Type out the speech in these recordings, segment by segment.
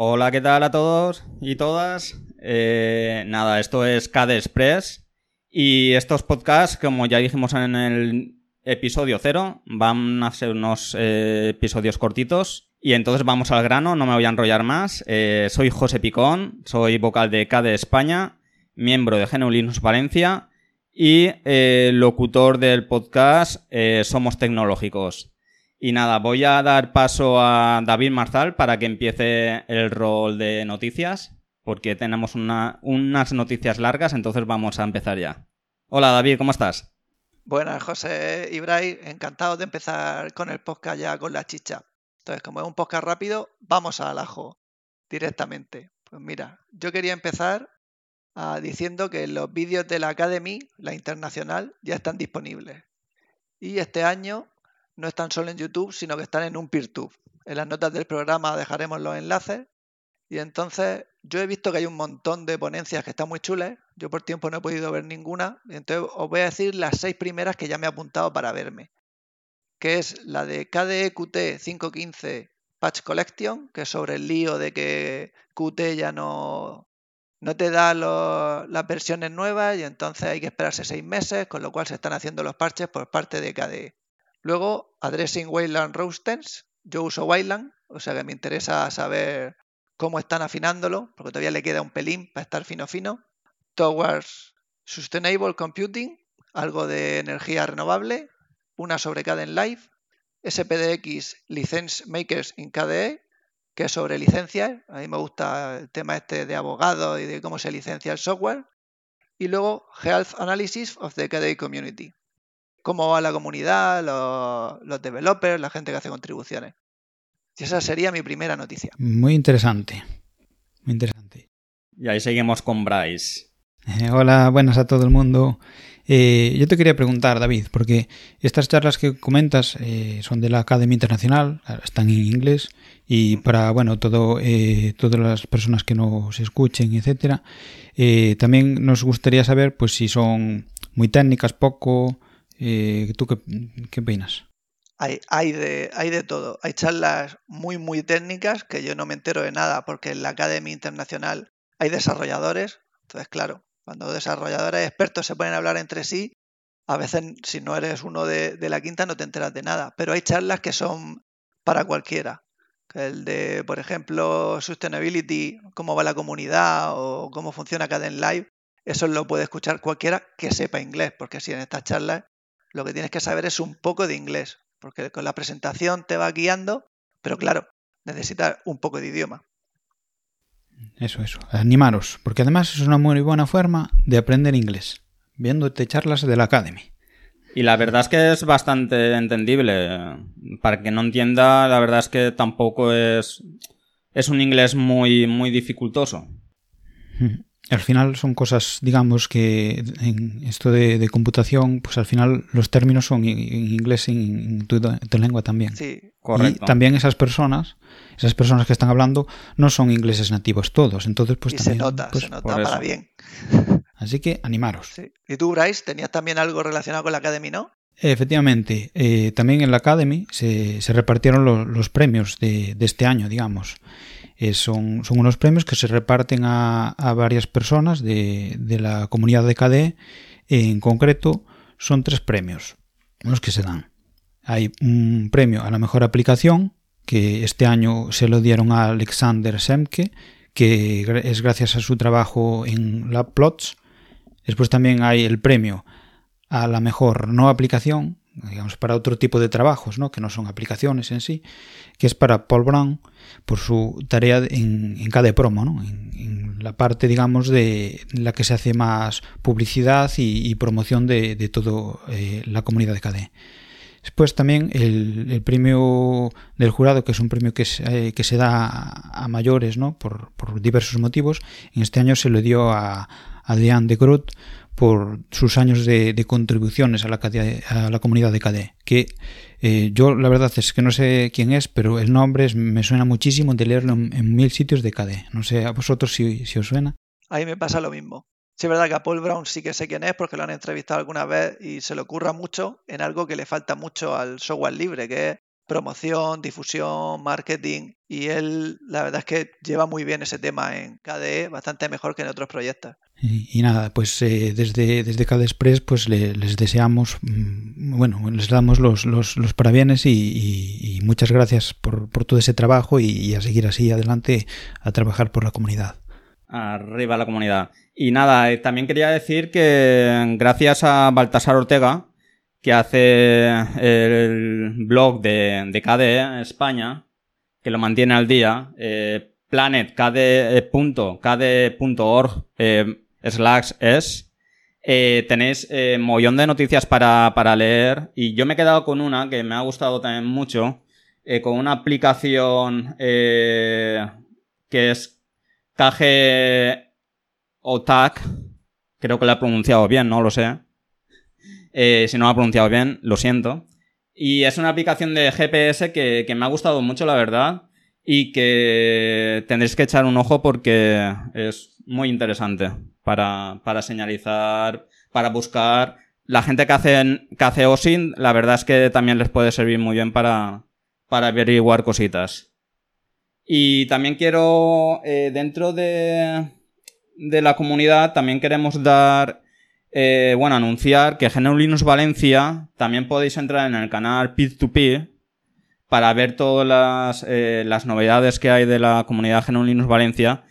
Hola, ¿qué tal a todos y todas? Eh, nada, esto es KD Express y estos podcasts, como ya dijimos en el episodio cero, van a ser unos eh, episodios cortitos y entonces vamos al grano, no me voy a enrollar más. Eh, soy José Picón, soy vocal de KD España, miembro de Genulinus Valencia y locutor del podcast Somos Tecnológicos. Y nada, voy a dar paso a David Marzal para que empiece el rol de noticias, porque tenemos unas noticias largas, entonces vamos a empezar ya. Hola David, ¿cómo estás? Buenas, José Ibrahim, encantado de empezar con el podcast ya con la chicha. Entonces, como es un podcast rápido, vamos al ajo directamente. Pues mira, yo quería empezar ah, diciendo que los vídeos de la Academy, la internacional, ya están disponibles. Y este año no están solo en YouTube, sino que están en un PeerTube. En las notas del programa dejaremos los enlaces. Y entonces yo he visto que hay un montón de ponencias que están muy chulas. Yo por tiempo no he podido ver ninguna. Entonces os voy a decir las seis primeras que ya me he apuntado para verme. Que es la de KDE Qt 515 Patch Collection, que es sobre el lío de que Qt ya no, no te da las versiones nuevas y entonces hay que esperarse seis meses, con lo cual se están haciendo los parches por parte de KDE. Luego, Addressing Wayland Roasters. Yo uso Wayland, o sea que me interesa saber cómo están afinándolo, porque todavía le queda un pelín para estar fino fino. Towards Sustainable Computing, algo de energía renovable. Una sobre Caden Live. SPDX License Makers in KDE, que es sobre licencias. A mí me gusta el tema este de abogado y de cómo se licencia el software. Y luego Health Analysis of the KDE Community, cómo va la comunidad, los, developers, la gente que hace contribuciones. Y esa sería mi primera noticia. Muy interesante. Muy interesante. Y ahí seguimos con Bryce. Eh, hola, buenas a todo el mundo. Eh, yo te quería preguntar, David, porque estas charlas que comentas eh, son de la Academia Internacional, están en inglés, y para bueno todo todas las personas que nos escuchen, etcétera, también nos gustaría saber, pues si son muy técnicas, poco, eh, ¿Tú qué, qué opinas? Hay, hay, de, hay de todo. Hay charlas muy, muy técnicas que yo no me entero de nada porque en la Academia Internacional hay desarrolladores. Entonces, claro, cuando desarrolladores expertos se ponen a hablar entre sí, a veces si no eres uno de, de la quinta no te enteras de nada. Pero hay charlas que son para cualquiera. El de, por ejemplo, Sustainability, cómo va la comunidad o cómo funciona Caden Live. Eso lo puede escuchar cualquiera que sepa inglés, porque si en estas charlas lo que tienes que saber es un poco de inglés, porque con la presentación te va guiando, pero claro, necesitas un poco de idioma. Eso, eso. Animaros, porque además es una muy buena forma de aprender inglés, viéndote charlas de la Academy. Y la verdad es que es bastante entendible. Para que no entienda, la verdad es que tampoco es, es un inglés muy, muy dificultoso. Al final son cosas, digamos, que en esto de, computación, pues al final los términos son en, inglés y en, tu, lengua también. Sí, correcto. Y también esas personas, esas personas que están hablando, no son ingleses nativos todos. Entonces, pues y también. Se nota, pues, se nota para bien. Así que animaros. Sí. ¿Y tú, Bryce, tenías también algo relacionado con la Academy, no? Efectivamente, eh, también en la Academy se, se repartieron los premios de, de este año, digamos. Eh, son, unos premios que se reparten a, varias personas de, de, la comunidad de KDE. En concreto, son tres premios los que se dan. Hay un premio a la mejor aplicación, que este año se lo dieron a Alexander Semke, que es gracias a su trabajo en LabPlots. Después también hay el premio a la mejor no aplicación, digamos, para otro tipo de trabajos, ¿no? que no son aplicaciones en sí, que es para Paul Brown por su tarea en, en promo, ¿no? en, la parte, digamos, de la que se hace más publicidad y, promoción de, de toda eh, la comunidad de KDE. Después también el, el, premio del jurado, que es un premio que, se, eh, que se da a, a mayores ¿no? por, por, diversos motivos, en este año se lo dio a Adrián de Groot por sus años de, contribuciones a la, comunidad de KDE. Que eh, yo la verdad es que no sé quién es, pero el nombre es, me suena muchísimo de leerlo en, en, mil sitios de KDE. No sé a vosotros si, si os suena. A mí me pasa lo mismo. Sí, es verdad que a Paul Brown sí que sé quién es porque lo han entrevistado alguna vez y se le ocurra mucho en algo que le falta mucho al software libre, que es promoción, difusión, marketing y él la verdad es que lleva muy bien ese tema en KDE, bastante mejor que en otros proyectos. Y, nada, pues eh, desde, desde KDE Express pues les deseamos, mm, bueno, les damos los, los, parabienes y, muchas gracias por, por, todo ese trabajo y a seguir así adelante a trabajar por la comunidad. Arriba la comunidad. Y nada, eh, también quería decir que gracias a Baltasar Ortega, que hace el blog de, de KDE España, que lo mantiene al día, eh, eh, slash es, eh, tenéis eh, mollón de noticias para, para, leer y yo me he quedado con una que me ha gustado también mucho, eh, con una aplicación que es KG OTAC, creo que lo he pronunciado bien, no lo sé. Eh, si no lo he pronunciado bien, lo siento. Y es una aplicación de GPS que, me ha gustado mucho, la verdad, y que tendréis que echar un ojo porque es muy interesante para, para señalizar, para buscar. La gente que hace, que hace OSIN, la verdad es que también les puede servir muy bien para, para averiguar cositas. Y también quiero, eh, dentro de, de la comunidad, también queremos dar, eh, bueno, anunciar que GNU Valencia también podéis entrar en el canal Peer2Peer para ver todas las, eh, las novedades que hay de la comunidad GNU Linux Valencia,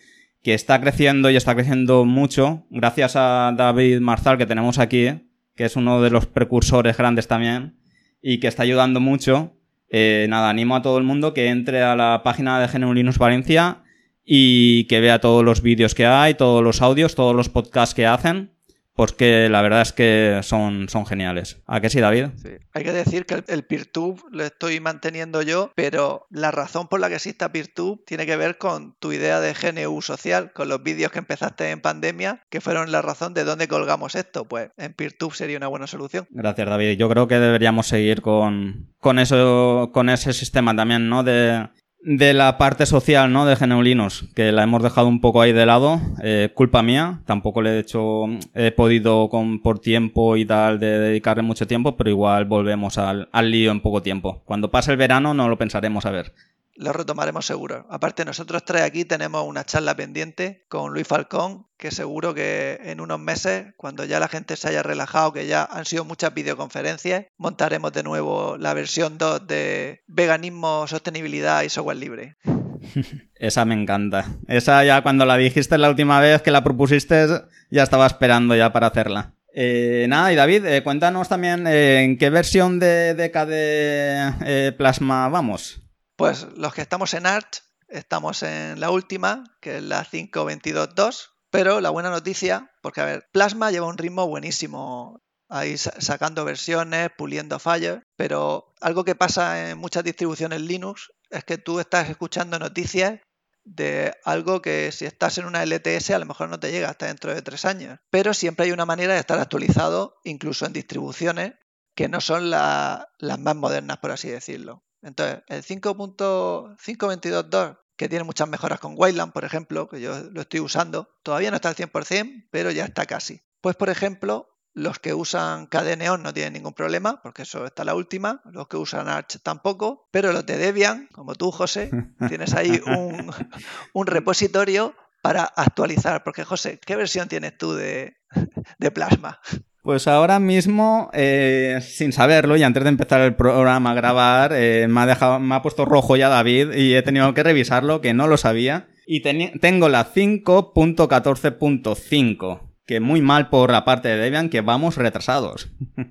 que está creciendo y está creciendo mucho, gracias a David Marzal que tenemos aquí, que es uno de los precursores grandes también, y que está ayudando mucho. Eh, nada, animo a todo el mundo que entre a la página de GNU Linux Valencia y que vea todos los vídeos que hay, todos los audios, todos los podcasts que hacen porque la verdad es que son, son geniales. ¿A qué sí, David? Sí. Hay que decir que el, PeerTube lo estoy manteniendo yo, pero la razón por la que exista PeerTube tiene que ver con tu idea de GNU social, con los vídeos que empezaste en pandemia, que fueron la razón de dónde colgamos esto. Pues en PeerTube sería una buena solución. Gracias, David. Yo creo que deberíamos seguir con, con eso, con ese sistema también, ¿no? De, de la parte social, ¿no? De Geneulinos, que la hemos dejado un poco ahí de lado, eh, culpa mía, tampoco le he hecho, he podido con, por tiempo y tal de dedicarle mucho tiempo, pero igual volvemos al, al lío en poco tiempo. Cuando pase el verano no lo pensaremos a ver lo retomaremos seguro. Aparte, nosotros tres aquí tenemos una charla pendiente con Luis Falcón, que seguro que en unos meses, cuando ya la gente se haya relajado, que ya han sido muchas videoconferencias, montaremos de nuevo la versión 2 de veganismo, sostenibilidad y software libre. Esa me encanta. Esa ya cuando la dijiste la última vez que la propusiste, ya estaba esperando ya para hacerla. Eh, nada, y David, eh, cuéntanos también eh, en qué versión de, de KD Plasma vamos. Pues los que estamos en Arch, estamos en la última, que es la 5.22.2, pero la buena noticia, porque a ver, Plasma lleva un ritmo buenísimo ahí sacando versiones, puliendo fallos, pero algo que pasa en muchas distribuciones Linux es que tú estás escuchando noticias de algo que si estás en una LTS a lo mejor no te llega hasta dentro de tres años, pero siempre hay una manera de estar actualizado incluso en distribuciones que no son las más modernas, por así decirlo. Entonces, el 5.522.2, que tiene muchas mejoras con Wayland, por ejemplo, que yo lo estoy usando, todavía no está al 100%, pero ya está casi. Pues, por ejemplo, los que usan KDE no tienen ningún problema, porque eso está la última. Los que usan Arch tampoco. Pero los de Debian, como tú, José, tienes ahí un, un repositorio para actualizar. Porque, José, ¿qué versión tienes tú de, de Plasma? Pues ahora mismo, eh, sin saberlo y antes de empezar el programa a grabar, eh, me, ha dejado, me ha puesto rojo ya David y he tenido que revisarlo, que no lo sabía. Y tengo la 5.14.5, que muy mal por la parte de Debian, que vamos retrasados.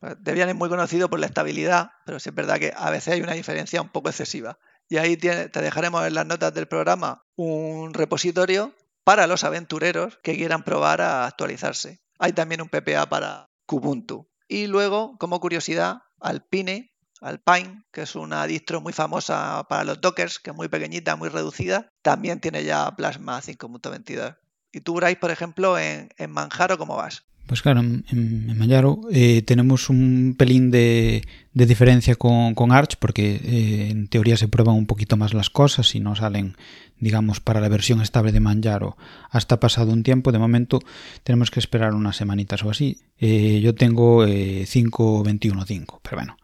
Pues Debian es muy conocido por la estabilidad, pero sí es verdad que a veces hay una diferencia un poco excesiva. Y ahí te dejaremos en las notas del programa un repositorio para los aventureros que quieran probar a actualizarse. Hay también un PPA para Kubuntu. Y luego, como curiosidad, Alpine, Alpine, que es una distro muy famosa para los Dockers, que es muy pequeñita, muy reducida, también tiene ya Plasma 5.22. ¿Y tú, Bryce, por ejemplo, en, en Manjaro, cómo vas? Pues claro, en, en Manjaro eh, tenemos un pelín de, diferencia con, Arch porque eh, en teoría se prueban un poquito más las cosas y no salen, digamos, para la versión estable de Manjaro hasta pasado un tiempo. De momento tenemos que esperar unas semanitas o así. Eh, yo tengo 5.21.5, pero bueno.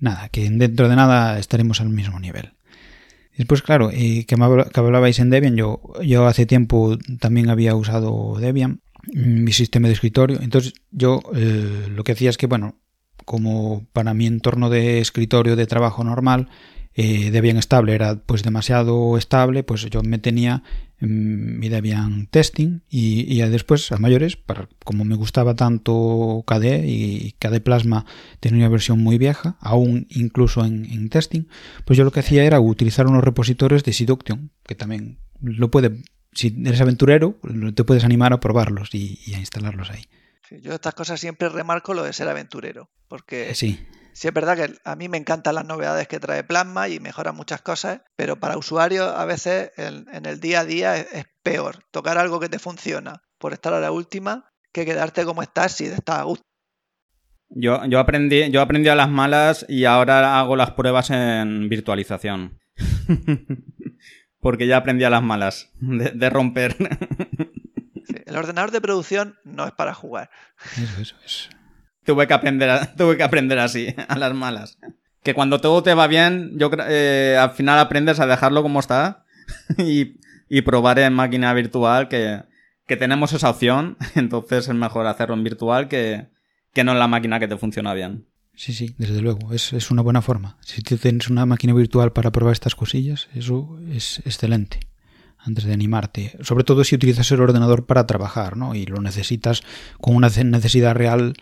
nada, que dentro de nada estaremos al mismo nivel. Después, claro, eh, que, hablabais en Debian, yo, yo hace tiempo también había usado Debian, mi sistema de escritorio. Entonces, yo eh, lo que hacía es que, bueno, como para mi entorno de escritorio de trabajo normal, eh, Debian estable era pues demasiado estable, pues yo me tenía mm, mi Debian testing y, y, después a mayores, para, como me gustaba tanto KDE y KDE Plasma tenía una versión muy vieja, aún incluso en, en testing, pues yo lo que hacía era utilizar unos repositorios de Seduction, que también lo puede, si eres aventurero, te puedes animar a probarlos y, y a instalarlos ahí. Sí, yo estas cosas siempre remarco lo de ser aventurero, porque sí Sí, es verdad que a mí me encantan las novedades que trae Plasma y mejora muchas cosas, pero para usuarios a veces en, el día a día es, peor tocar algo que te funciona por estar a la última que quedarte como estás si estás a gusto. Yo, yo, aprendí, yo aprendí a las malas y ahora hago las pruebas en virtualización. Porque ya aprendí a las malas de, romper. el ordenador de producción no es para jugar. Eso, eso, eso tuve que aprender, tuve que aprender así, a las malas. Que cuando todo te va bien, yo eh, al final aprendes a dejarlo como está y, y probar en máquina virtual que, que, tenemos esa opción. Entonces es mejor hacerlo en virtual que, que no en la máquina que te funciona bien. Sí, sí, desde luego. Es, es una buena forma. Si tienes una máquina virtual para probar estas cosillas, eso es excelente antes de animarte. Sobre todo si utilizas el ordenador para trabajar, ¿no? Y lo necesitas con una necesidad real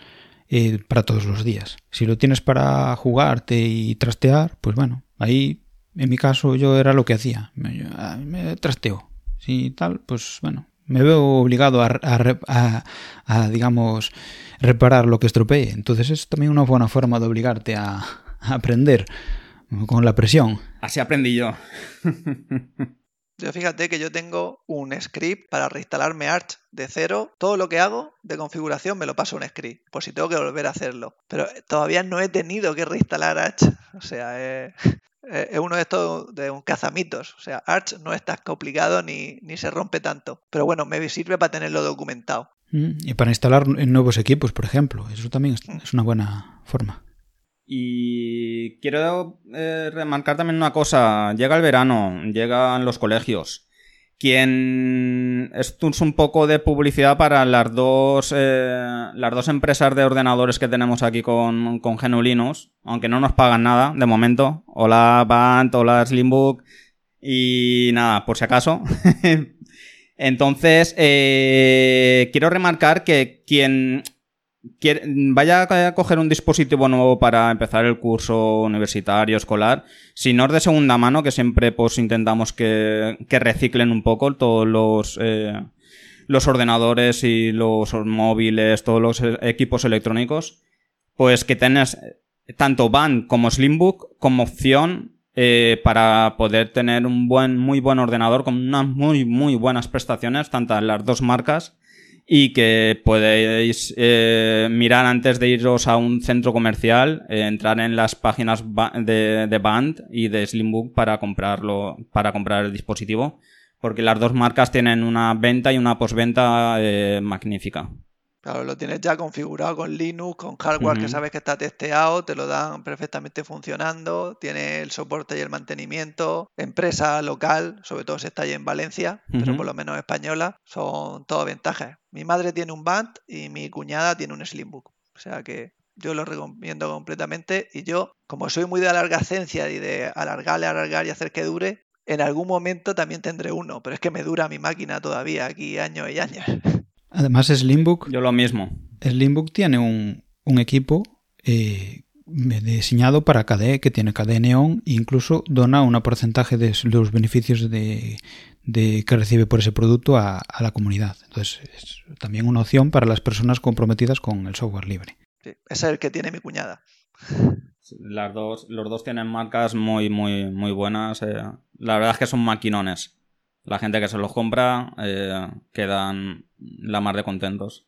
eh, para todos los días. Si lo tienes para jugarte y trastear, pues bueno, ahí en mi caso yo era lo que hacía. Me, me trasteo. Si tal, pues bueno, me veo obligado a, a, a, digamos, reparar lo que estropee. Entonces es también una buena forma de obligarte a, aprender con la presión. Así aprendí yo. Yo fíjate que yo tengo un script para reinstalarme Arch de cero. Todo lo que hago de configuración me lo paso a un script, por si tengo que volver a hacerlo. Pero todavía no he tenido que reinstalar Arch. O sea, es, uno de estos de un cazamitos. O sea, Arch no es tan complicado ni, ni se rompe tanto. Pero bueno, me sirve para tenerlo documentado. Mm, y para instalar nuevos equipos, por ejemplo. Eso también es una buena forma. Y quiero eh, remarcar también una cosa. Llega el verano, llegan los colegios. Quien. Esto es un poco de publicidad para las dos, eh, las dos empresas de ordenadores que tenemos aquí con, con Genulinus, aunque no nos pagan nada de momento. Hola Band, hola Slimbook. Y nada, por si acaso. Entonces, eh, quiero remarcar que quien vaya a coger un dispositivo nuevo para empezar el curso universitario, escolar, si no es de segunda mano, que siempre pues intentamos que, reciclen un poco todos los, eh, los ordenadores y los móviles, todos los equipos electrónicos, pues que tengas tanto Band como Slimbook como opción eh, para poder tener un buen, muy buen ordenador con unas muy, muy buenas prestaciones, tanto las dos marcas, y que podéis eh, mirar antes de iros a un centro comercial, eh, entrar en las páginas de, de, Band y de Slimbook para comprarlo, para comprar el dispositivo, porque las dos marcas tienen una venta y una postventa eh, magnífica. Claro, lo tienes ya configurado con Linux, con hardware que sabes que está testeado, te lo dan perfectamente funcionando, tiene el soporte y el mantenimiento, empresa local, sobre todo si está ahí en Valencia, pero por lo menos española, son todo ventajas. Mi madre tiene un Band y mi cuñada tiene un Slimbook. O sea que yo lo recomiendo completamente y yo, como soy muy de alargacencia y de alargarle, alargar y hacer que dure, en algún momento también tendré uno, pero es que me dura mi máquina todavía aquí años y años. Además, Slimbook. Yo lo mismo. Slimbook tiene un, un equipo eh, diseñado para KDE, que tiene KDE Neon, e incluso dona un porcentaje de los beneficios de, de que recibe por ese producto a, a, la comunidad. Entonces, es también una opción para las personas comprometidas con el software libre. Sí, ese es el que tiene mi cuñada. Las dos, los dos tienen marcas muy, muy, muy buenas. Eh. La verdad es que son maquinones la gente que se los compra eh, quedan la mar de contentos.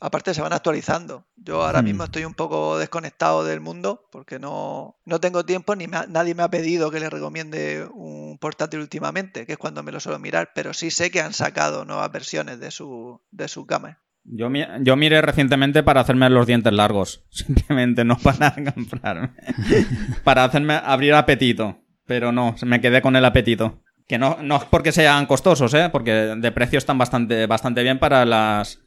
Aparte se van actualizando. Yo ahora mismo hmm. estoy un poco desconectado del mundo porque no, no tengo tiempo ni nadie me ha pedido que le recomiende un portátil últimamente, que es cuando me lo suelo mirar, pero sí sé que han sacado nuevas versiones de su, de su gama. Yo, yo miré recientemente para hacerme los dientes largos. Simplemente no para comprarme. para hacerme abrir apetito. Pero no, me quedé con el apetito. Que no, no es porque sean costosos, ¿eh? Porque de precio están bastante, bastante bien para las,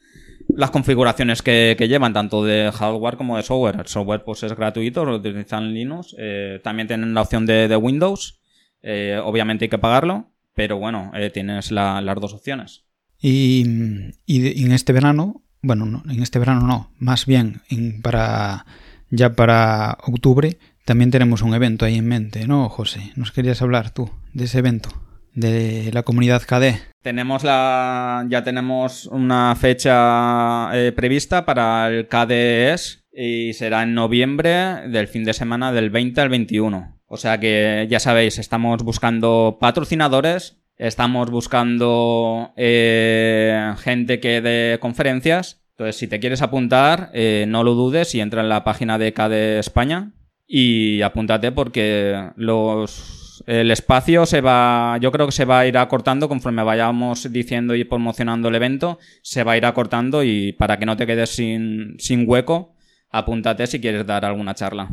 las configuraciones que, llevan, tanto de hardware como de software. El software pues es gratuito, lo utilizan Linux. Eh, también tienen la opción de, Windows. Eh, obviamente hay que pagarlo, pero bueno, eh, tienes las dos opciones. Y, en este verano, bueno, no, en este verano no, más bien para ya para octubre también tenemos un evento ahí en mente, ¿no, José? ¿Nos querías hablar tú de ese evento? De la comunidad KD. Tenemos la, ya tenemos una fecha eh, prevista para el KDES y será en noviembre del fin de semana del 20 al 21. O sea que ya sabéis, estamos buscando patrocinadores, estamos buscando eh, gente que dé conferencias. Entonces, si te quieres apuntar, eh, no lo dudes y entra en la página de KD España y apúntate porque los el espacio se va, yo creo que se va a ir acortando conforme vayamos diciendo y promocionando el evento, se va a ir acortando y para que no te quedes sin, sin hueco, apúntate si quieres dar alguna charla.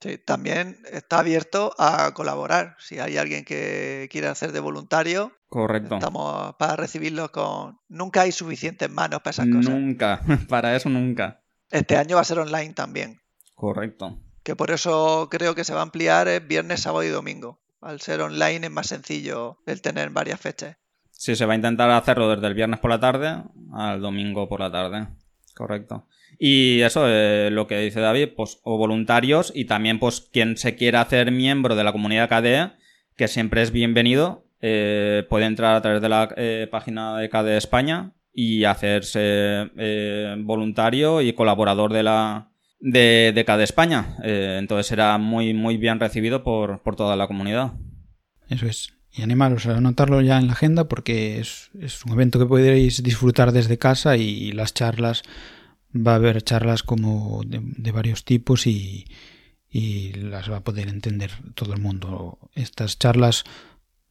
Sí, también está abierto a colaborar. Si hay alguien que quiere hacer de voluntario, correcto. Estamos para recibirlos con. Nunca hay suficientes manos para esas cosas. Nunca, para eso nunca. Este año va a ser online también. Correcto. Que por eso creo que se va a ampliar viernes, sábado y domingo. Al ser online es más sencillo el tener varias fechas. Sí, se va a intentar hacerlo desde el viernes por la tarde al domingo por la tarde. Correcto. Y eso, eh, lo que dice David, pues, o voluntarios y también, pues, quien se quiera hacer miembro de la comunidad KDE, que siempre es bienvenido, eh, puede entrar a través de la eh, página de KDE España y hacerse voluntario y colaborador de la, de, de cada España. Eh, entonces será muy, muy bien recibido por, toda la comunidad. Eso es. Y animaros a anotarlo ya en la agenda porque es, un evento que podréis disfrutar desde casa y las charlas, va a haber charlas como de, varios tipos y, y las va a poder entender todo el mundo. Estas charlas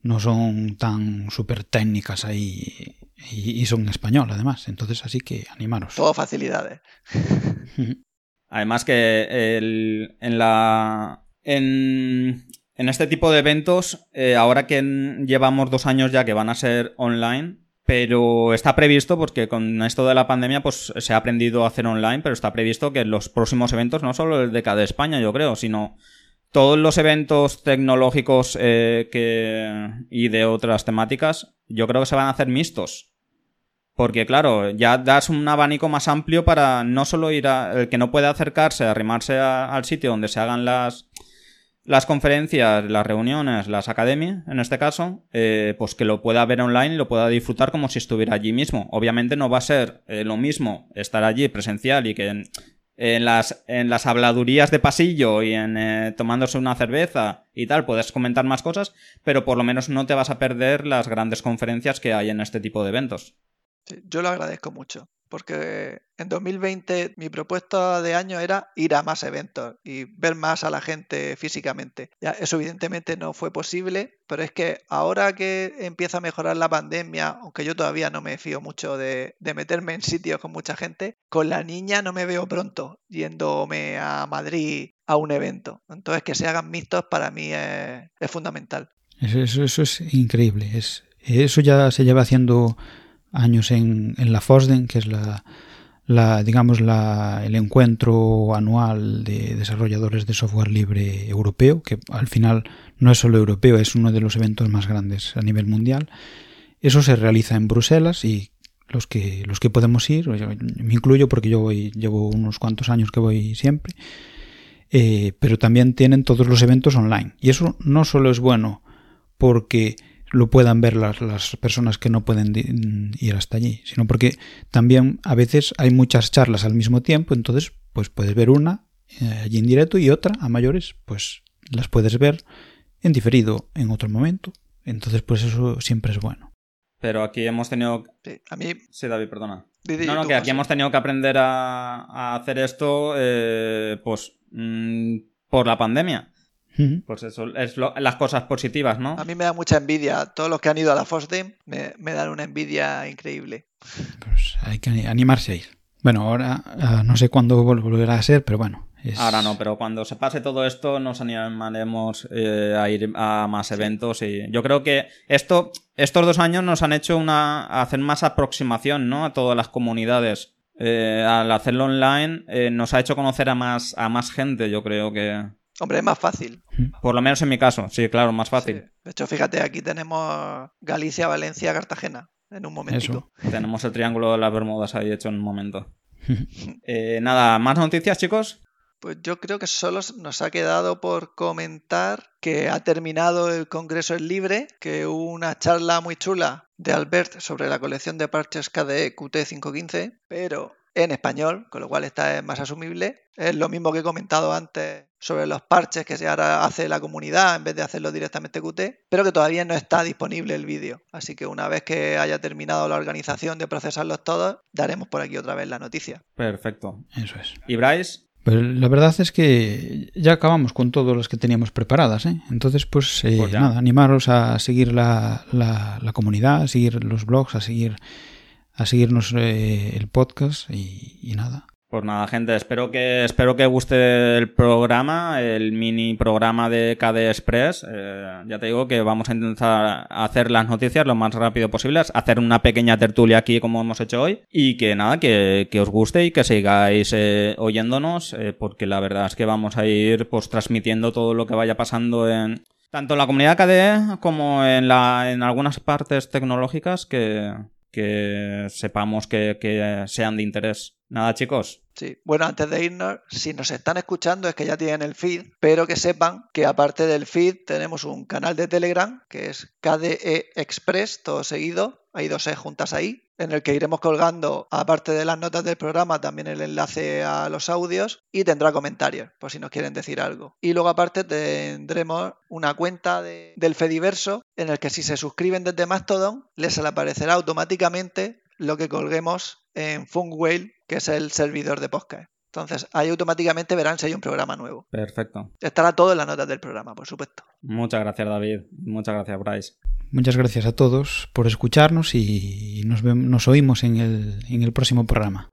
no son tan súper técnicas ahí y, son en español además, entonces así que animaros. Todo facilidades. Además que en la... En, este tipo de eventos, eh, ahora que llevamos dos años ya que van a ser online, pero está previsto, porque con esto de la pandemia pues se ha aprendido a hacer online, pero está previsto que los próximos eventos, no solo el de cada España, yo creo, sino todos los eventos tecnológicos eh, y de otras temáticas, yo creo que se van a hacer mixtos. Porque claro, ya das un abanico más amplio para no solo ir a... El que no puede acercarse, arrimarse al sitio donde se hagan las, las conferencias, las reuniones, las academias, en este caso, eh, pues que lo pueda ver online y lo pueda disfrutar como si estuviera allí mismo. Obviamente no va a ser eh, lo mismo estar allí presencial y que en, las, en las habladurías de pasillo y en eh, tomándose una cerveza y tal puedes comentar más cosas, pero por lo menos no te vas a perder las grandes conferencias que hay en este tipo de eventos yo lo agradezco mucho, porque en 2020 mi propuesta de año era ir a más eventos y ver más a la gente físicamente. Eso evidentemente no fue posible, pero es que ahora que empieza a mejorar la pandemia, aunque yo todavía no me fío mucho de, meterme en sitios con mucha gente, con la niña no me veo pronto yéndome a Madrid a un evento. Entonces que se hagan mixtos para mí es, fundamental. Eso, es increíble. Es, eso ya se lleva haciendo años en, en la FOSDEN, que es la, digamos la, el encuentro anual de desarrolladores de software libre europeo, que al final no es solo europeo, es uno de los eventos más grandes a nivel mundial. Eso se realiza en Bruselas y los que los que podemos ir, me incluyo porque yo voy, llevo unos cuantos años que voy siempre, eh, pero también tienen todos los eventos online. Y eso no solo es bueno porque lo puedan ver las, las, personas que no pueden ir hasta allí, sino porque también a veces hay muchas charlas al mismo tiempo, entonces pues puedes ver una eh, allí en directo y otra a mayores, pues las puedes ver en diferido en otro momento. Entonces pues eso siempre es bueno. Pero aquí hemos tenido... Sí, a mí... Sí, David, perdona. no, no, que aquí hemos tenido que aprender a, hacer esto pues mm, por la pandemia. Pues eso es las cosas positivas, ¿no? A mí me da mucha envidia. Todos los que han ido a la FOSDEM me, dan una envidia increíble. Pues hay que animarse a ir. Bueno, ahora uh, no sé cuándo volverá a ser, pero bueno. Es... Ahora no, pero cuando se pase todo esto nos animaremos eh, a ir a más eventos y yo creo que esto, estos dos años nos han hecho una, hacer más aproximación ¿no? a todas las comunidades. Eh, al hacerlo online eh, nos ha hecho conocer a más, a más gente, yo creo que... Hombre, es más fácil. Por lo menos en mi caso, sí, claro, más fácil. Sí. De hecho, fíjate, aquí tenemos Galicia, Valencia, Cartagena, en un momentito. Eso. Tenemos el triángulo de las Bermudas ahí hecho en un momento. eh, nada, ¿más noticias, chicos? Pues yo creo que solo nos ha quedado por comentar que ha terminado el Congreso en Libre, que hubo una charla muy chula de Albert sobre la colección de parches KDE QT515, pero en español, con lo cual esta es más asumible. Es lo mismo que he comentado antes sobre los parches que se ahora hace la comunidad en vez de hacerlo directamente Qt, pero que todavía no está disponible el vídeo. Así que una vez que haya terminado la organización de procesarlos todos, daremos por aquí otra vez la noticia. Perfecto. Eso es. ¿Y Bryce? Pues la verdad es que ya acabamos con todas las que teníamos preparadas, ¿eh? Entonces, pues, eh, Pues nada, animaros a seguir la, la, la comunidad, a seguir los blogs, a seguir a seguirnos eh, el podcast y, y nada. Pues nada, gente, espero que, espero que guste el programa, el mini programa de KD Express. Eh, ya te digo que vamos a intentar hacer las noticias lo más rápido posible, hacer una pequeña tertulia aquí como hemos hecho hoy y que nada, que, que os guste y que sigáis eh, oyéndonos eh, porque la verdad es que vamos a ir pues transmitiendo todo lo que vaya pasando en tanto en la comunidad KDE como en, la, en algunas partes tecnológicas que, que sepamos que, que sean de interés. Nada, chicos, Sí, bueno, antes de irnos, si nos están escuchando es que ya tienen el feed, pero que sepan que aparte del feed tenemos un canal de Telegram que es KDE Express, todo seguido, hay dos E juntas ahí, en el que iremos colgando, aparte de las notas del programa, también el enlace a los audios y tendrá comentarios, por si nos quieren decir algo. Y luego aparte tendremos una cuenta de- del Fediverso en el que si se suscriben desde Mastodon, les aparecerá automáticamente lo que colguemos en Funwhale, que es el servidor de podcast. Entonces, ahí automáticamente verán si hay un programa nuevo. perfecto. Estará todo en las notas del programa, por supuesto. Muchas gracias, David. Muchas gracias, Bryce. Muchas gracias a todos por escucharnos y nos, vemos, nos oímos en el, en el próximo programa.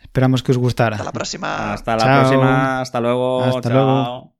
Esperamos que os gustara. Hasta la próxima. Hasta la Chao. próxima. Hasta luego. Hasta Chao. luego.